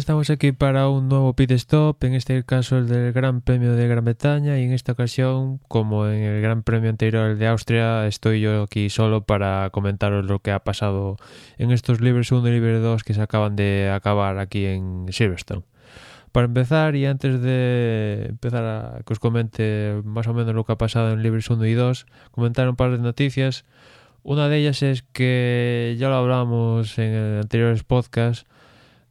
estamos aquí para un nuevo pit stop, en este caso el del Gran Premio de Gran Bretaña y en esta ocasión, como en el Gran Premio anterior de Austria, estoy yo aquí solo para comentaros lo que ha pasado en estos libres 1 y libre 2 que se acaban de acabar aquí en Silverstone. Para empezar, y antes de empezar a que os comente más o menos lo que ha pasado en libres 1 y 2, comentar un par de noticias. Una de ellas es que ya lo hablamos en anteriores podcast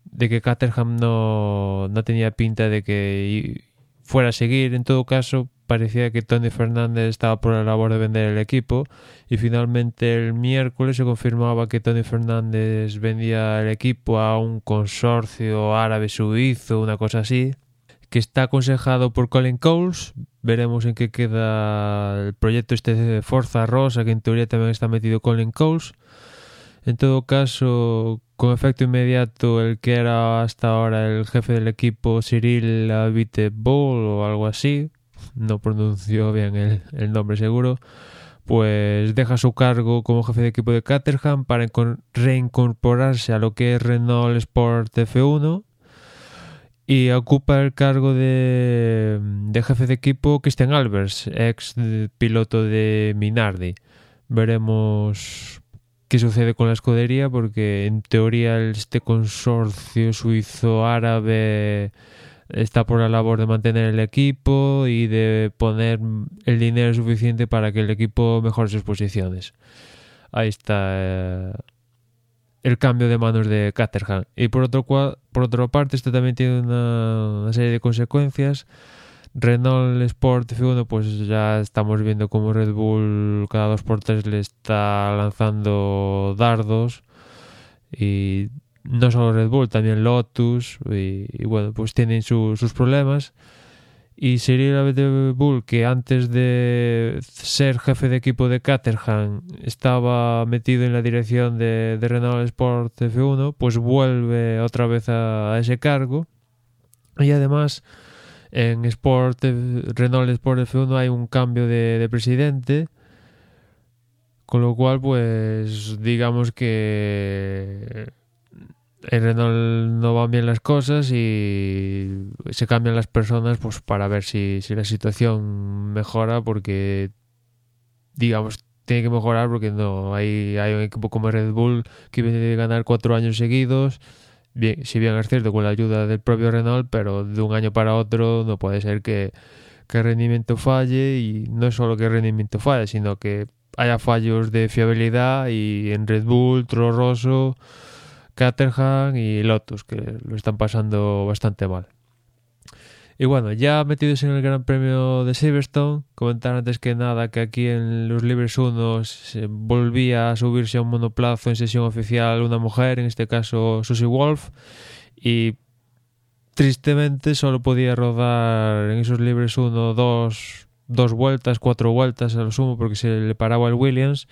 de que Caterham no, no tenía pinta de que fuera a seguir. En todo caso, parecía que Tony Fernández estaba por la labor de vender el equipo y finalmente el miércoles se confirmaba que Tony Fernández vendía el equipo a un consorcio árabe suizo, una cosa así, que está aconsejado por Colin Coles. Veremos en qué queda el proyecto este de Forza Rosa, que en teoría también está metido Colin Coles. En todo caso, con efecto inmediato, el que era hasta ahora el jefe del equipo, Cyril Abiteboul o algo así, no pronunció bien el, nombre seguro, pues deja su cargo como jefe de equipo de Caterham para reincorporarse a lo que es Renault Sport F1 y ocupa el cargo de, de jefe de equipo Christian Albers, ex piloto de Minardi. Veremos qué sucede con la escudería porque en teoría este consorcio suizo árabe está por la labor de mantener el equipo y de poner el dinero suficiente para que el equipo mejore sus posiciones. Ahí está eh, el cambio de manos de Caterham. Y por, otro, por otra parte, esto también tiene una, serie de consecuencias. Renault Sport F1, pues ya estamos viendo cómo Red Bull cada dos por tres le está lanzando dardos y no solo Red Bull, también Lotus y, bueno, pues tienen sus problemas. Y sería Red Bull que antes de ser jefe de equipo de Caterham estaba metido en la dirección de, Renault Sport F1, pues vuelve otra vez a, ese cargo. Y además en Sport, Renault Sport F1 hay un cambio de, de presidente. Con lo cual, pues digamos que en Renault no van bien las cosas y se cambian las personas pues para ver si, si la situación mejora porque digamos tiene que mejorar porque no hay, hay un equipo como Red Bull que viene de ganar cuatro años seguidos bien, si bien es cierto con la ayuda del propio Renault pero de un año para otro no puede ser que, que el rendimiento falle y no solo que el rendimiento falle sino que haya fallos de fiabilidad y en Red Bull, Toro Rosso Caterham y Lotus, que lo están pasando bastante mal. Y bueno, ya metidos en el Gran Premio de Silverstone, comentar antes que nada que aquí en los Libres 1 se volvía a subirse a un monoplazo en sesión oficial una mujer, en este caso Susie Wolf, y tristemente solo podía rodar en esos Libres 1 dos, dos vueltas, cuatro vueltas a lo sumo, porque se le paraba el Williams,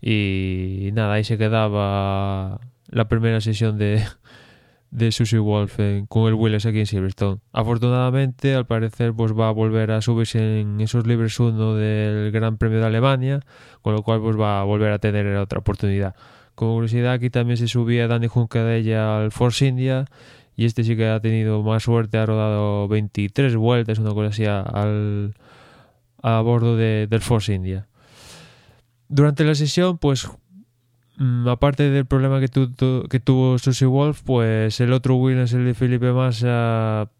y nada, ahí se quedaba la primera sesión de, de Susie Wolf con el Willis aquí en Silverstone. Afortunadamente, al parecer, pues va a volver a subirse en esos libres 1 del Gran Premio de Alemania, con lo cual pues va a volver a tener otra oportunidad. Como curiosidad, aquí también se subía Danny ella al Force India y este sí que ha tenido más suerte, ha rodado 23 vueltas, una cosa así, al, a bordo de, del Force India. Durante la sesión, pues aparte del problema que, que tuvo Susie Wolf, pues el otro Williams, el de Felipe Massa,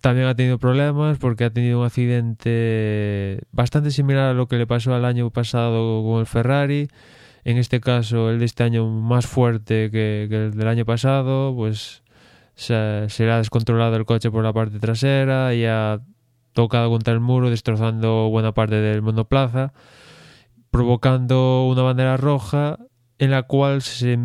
también ha tenido problemas porque ha tenido un accidente bastante similar a lo que le pasó al año pasado con el Ferrari. En este caso, el de este año más fuerte que, el del año pasado, pues se, se, le ha descontrolado el coche por la parte trasera y ha tocado contra el muro, destrozando buena parte del monoplaza provocando una bandera roja en la cual se,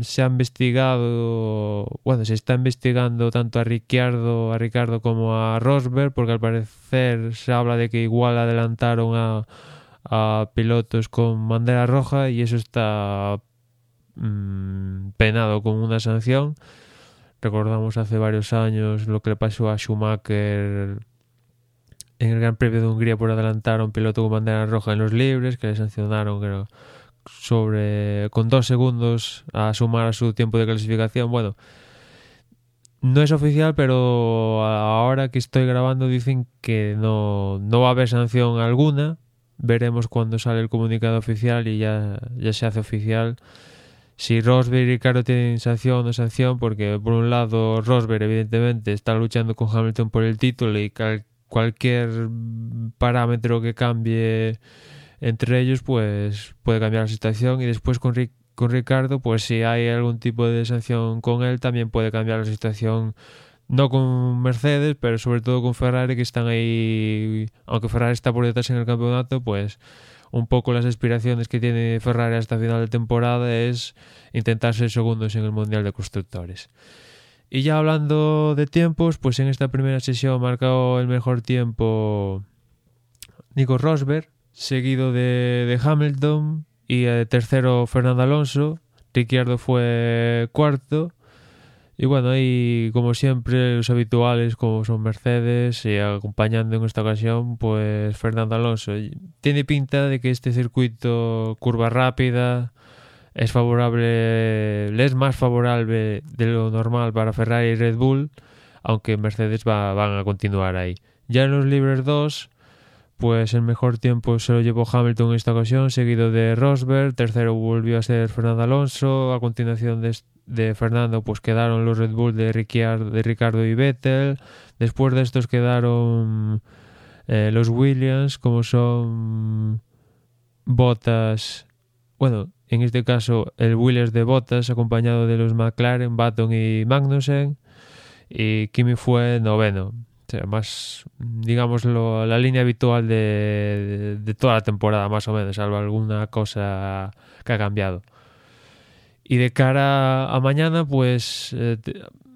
se, ha investigado, bueno, se está investigando tanto a Ricciardo, a Ricardo como a Rosberg, porque al parecer se habla de que igual adelantaron a, a pilotos con bandera roja y eso está mm, penado con una sanción. Recordamos hace varios años lo que le pasó a Schumacher en el Gran Premio de Hungría por adelantar a un piloto con bandera roja en los libres, que le sancionaron sobre con dos segundos a sumar a su tiempo de clasificación. Bueno, no es oficial, pero ahora que estoy grabando dicen que no, no va a haber sanción alguna. Veremos cuando sale el comunicado oficial y ya, ya se hace oficial si Rosberg y Ricardo tienen sanción o no sanción, porque por un lado Rosberg evidentemente está luchando con Hamilton por el título y cualquier parámetro que cambie entre ellos pues puede cambiar la situación y después con, con Ricardo pues si hay algún tipo de sanción con él también puede cambiar la situación no con Mercedes, pero sobre todo con Ferrari que están ahí, aunque Ferrari está por detrás en el campeonato, pues un poco las aspiraciones que tiene Ferrari hasta final de temporada es intentar ser segundos en el Mundial de Constructores. Y ya hablando de tiempos, pues en esta primera sesión marcado el mejor tiempo Nico Rosberg, seguido de, Hamilton y tercero Fernando Alonso. Ricciardo fue cuarto y bueno, ahí como siempre los habituales como son Mercedes y acompañando en esta ocasión pues Fernando Alonso. Tiene pinta de que este circuito curva rápida es favorable, es más favorable de lo normal para Ferrari y Red Bull, aunque Mercedes va, van a continuar ahí. Ya en los libres 2 pues el mejor tiempo se lo llevó Hamilton en esta ocasión, seguido de Rosberg, tercero volvió a ser Fernando Alonso, a continuación de, Fernando pues quedaron los Red Bull de, de Ricardo y Vettel. Después de estos quedaron eh, los Williams, como son Bottas. Bueno, en este caso el Williams de Bottas, acompañado de los McLaren, Baton y Magnussen. Y Kimi fue noveno. O sea, más, digamos, la línea habitual de, de toda la temporada, más o menos, salvo alguna cosa que ha cambiado. Y de cara a mañana, pues eh,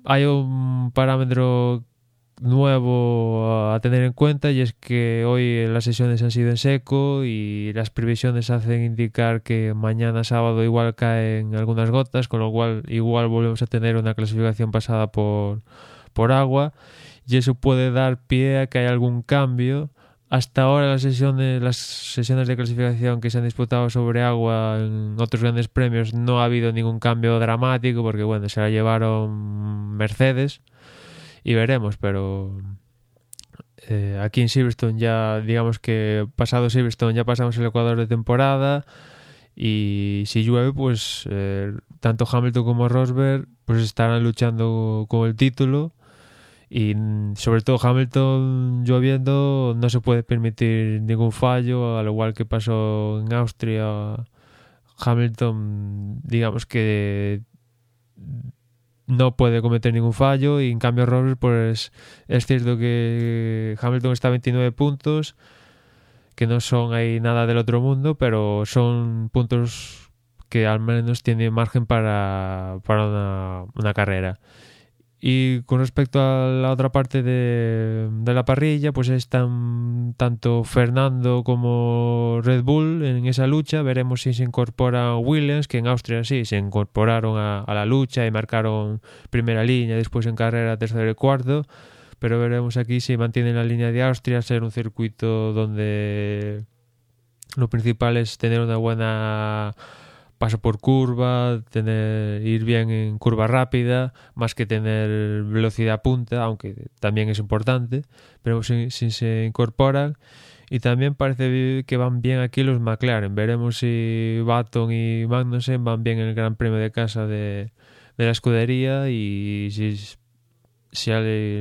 hay un parámetro nuevo a tener en cuenta y es que hoy las sesiones han sido en seco y las previsiones hacen indicar que mañana sábado igual caen algunas gotas, con lo cual igual volvemos a tener una clasificación pasada por, por agua y eso puede dar pie a que haya algún cambio. Hasta ahora las sesiones, las sesiones de clasificación que se han disputado sobre agua en otros grandes premios no ha habido ningún cambio dramático porque bueno, se la llevaron Mercedes y veremos, pero eh, aquí en Silverstone ya digamos que pasado Silverstone ya pasamos el Ecuador de temporada y si llueve pues eh, tanto Hamilton como Rosberg pues estarán luchando con el título y sobre todo Hamilton lloviendo no se puede permitir ningún fallo, al igual que pasó en Austria. Hamilton, digamos que no puede cometer ningún fallo y en cambio Rosberg pues es cierto que Hamilton está a 29 puntos que no son ahí nada del otro mundo pero son puntos que al menos tiene margen para, para una carrera y con respecto a la otra parte de, la parrilla, pues están tanto Fernando como Red Bull en esa lucha. Veremos si se incorpora Williams, que en Austria sí se incorporaron a, la lucha y marcaron primera línea, después en carrera tercero y cuarto. Pero veremos aquí si mantienen la línea de Austria, ser un circuito donde lo principal es tener una buena paso por curva, tener ir bien en curva rápida, más que tener velocidad punta, aunque también es importante, pero si, se incorporan. Y también parece que van bien aquí los McLaren. Veremos si Baton y Magnussen van bien en el Gran Premio de casa de, la escudería y si,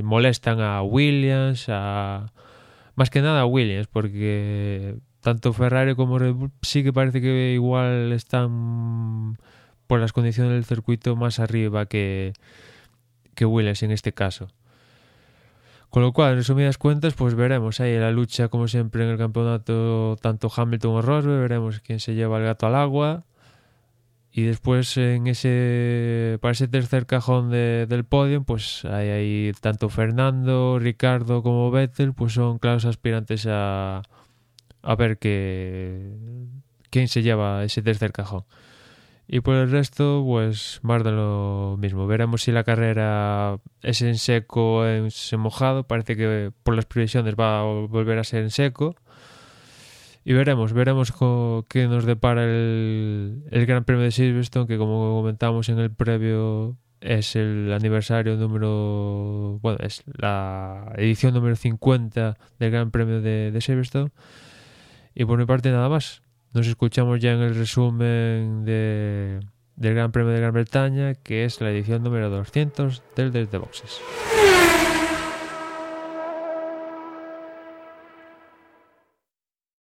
molestan a Williams, más que nada a Williams, porque tanto Ferrari como Red Bull sí que parece que igual están por las condiciones del circuito más arriba que, que en este caso. Con lo cual, en resumidas cuentas, pues veremos ahí la lucha, como siempre, en el campeonato, tanto Hamilton o Rosberg, veremos quién se lleva el gato al agua. Y después, en ese para ese tercer cajón del podio, pues hay ahí tanto Fernando, Ricardo como Vettel, pues son claros aspirantes a, a ver qué, quién se lleva ese tercer cajón. Y por el resto, pues más de lo mismo. Veremos si la carrera es en seco o en mojado. Parece que por las previsiones va a volver a ser en seco. Y veremos, veremos qué nos depara el, Gran Premio de Silverstone, que como comentamos en el previo, es el aniversario número. Bueno, es la edición número 50 del Gran Premio de, de Silverstone. Y por mi parte, nada más. Nos escuchamos ya en el resumen de, del Gran Premio de Gran Bretaña, que es la edición número 200 del Desde Boxes.